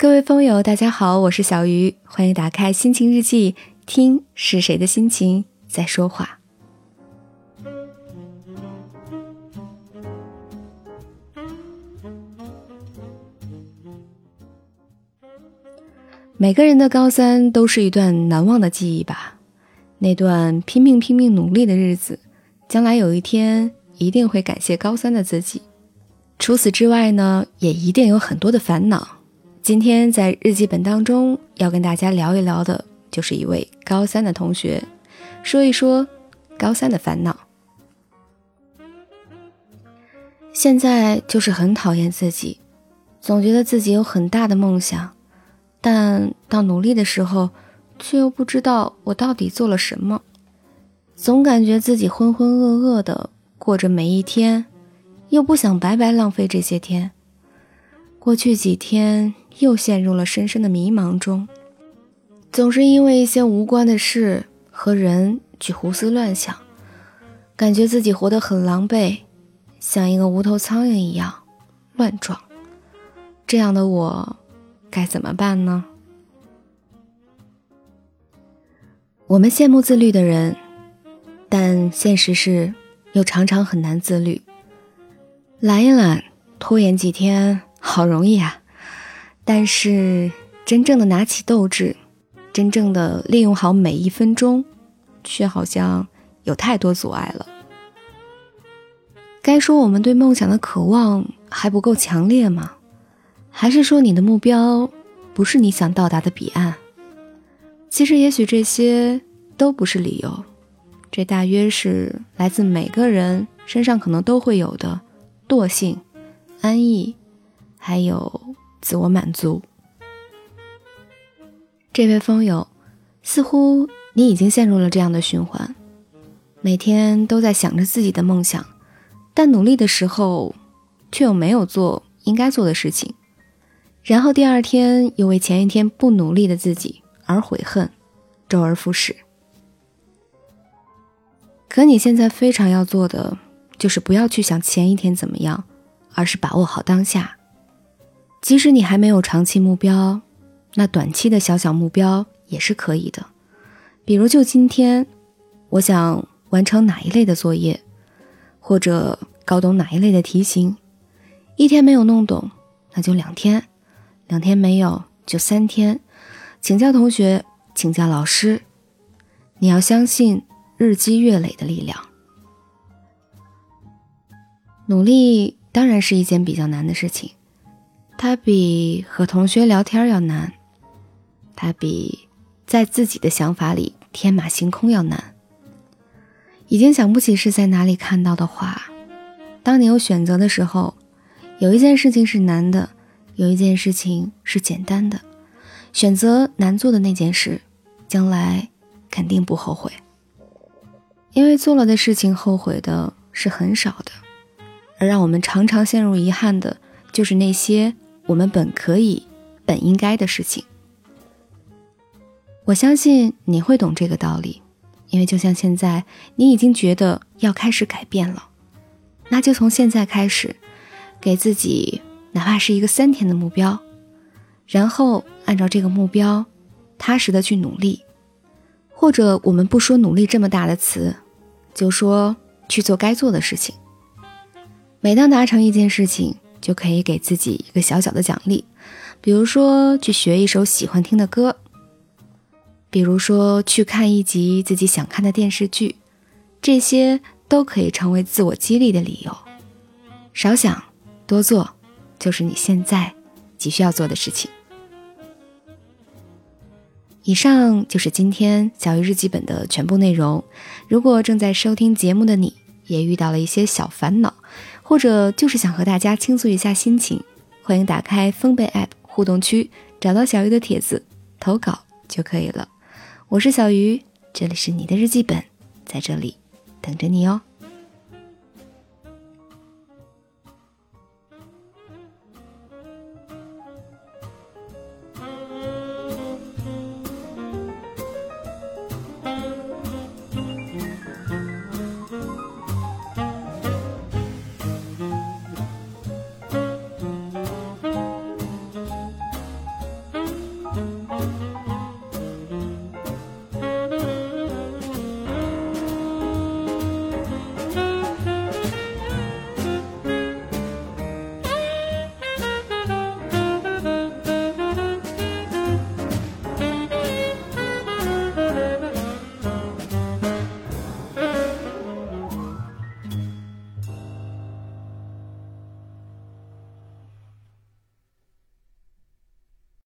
各位风友，大家好，我是小鱼，欢迎打开心情日记，听是谁的心情在说话。每个人的高三都是一段难忘的记忆吧，那段拼命拼命努力的日子，将来有一天一定会感谢高三的自己。除此之外呢，也一定有很多的烦恼。今天在日记本当中要跟大家聊一聊的，就是一位高三的同学，说一说高三的烦恼。现在就是很讨厌自己，总觉得自己有很大的梦想，但到努力的时候，却又不知道我到底做了什么，总感觉自己浑浑噩噩的过着每一天，又不想白白浪费这些天。过去几天。又陷入了深深的迷茫中，总是因为一些无关的事和人去胡思乱想，感觉自己活得很狼狈，像一个无头苍蝇一样乱撞。这样的我该怎么办呢？我们羡慕自律的人，但现实是又常常很难自律。懒一懒，拖延几天，好容易啊！但是，真正的拿起斗志，真正的利用好每一分钟，却好像有太多阻碍了。该说我们对梦想的渴望还不够强烈吗？还是说你的目标不是你想到达的彼岸？其实，也许这些都不是理由，这大约是来自每个人身上可能都会有的惰性、安逸，还有。自我满足。这位风友，似乎你已经陷入了这样的循环：每天都在想着自己的梦想，但努力的时候却又没有做应该做的事情，然后第二天又为前一天不努力的自己而悔恨，周而复始。可你现在非常要做的，就是不要去想前一天怎么样，而是把握好当下。即使你还没有长期目标，那短期的小小目标也是可以的。比如，就今天，我想完成哪一类的作业，或者搞懂哪一类的题型。一天没有弄懂，那就两天；两天没有，就三天。请教同学，请教老师。你要相信日积月累的力量。努力当然是一件比较难的事情。它比和同学聊天要难，它比在自己的想法里天马行空要难。已经想不起是在哪里看到的话：当你有选择的时候，有一件事情是难的，有一件事情是简单的。选择难做的那件事，将来肯定不后悔，因为做了的事情后悔的是很少的，而让我们常常陷入遗憾的，就是那些。我们本可以、本应该的事情，我相信你会懂这个道理，因为就像现在，你已经觉得要开始改变了，那就从现在开始，给自己哪怕是一个三天的目标，然后按照这个目标，踏实的去努力，或者我们不说努力这么大的词，就说去做该做的事情。每当达成一件事情，就可以给自己一个小小的奖励，比如说去学一首喜欢听的歌，比如说去看一集自己想看的电视剧，这些都可以成为自我激励的理由。少想多做，就是你现在急需要做的事情。以上就是今天小鱼日记本的全部内容。如果正在收听节目的你，也遇到了一些小烦恼。或者就是想和大家倾诉一下心情，欢迎打开丰贝 App 互动区，找到小鱼的帖子投稿就可以了。我是小鱼，这里是你的日记本，在这里等着你哦。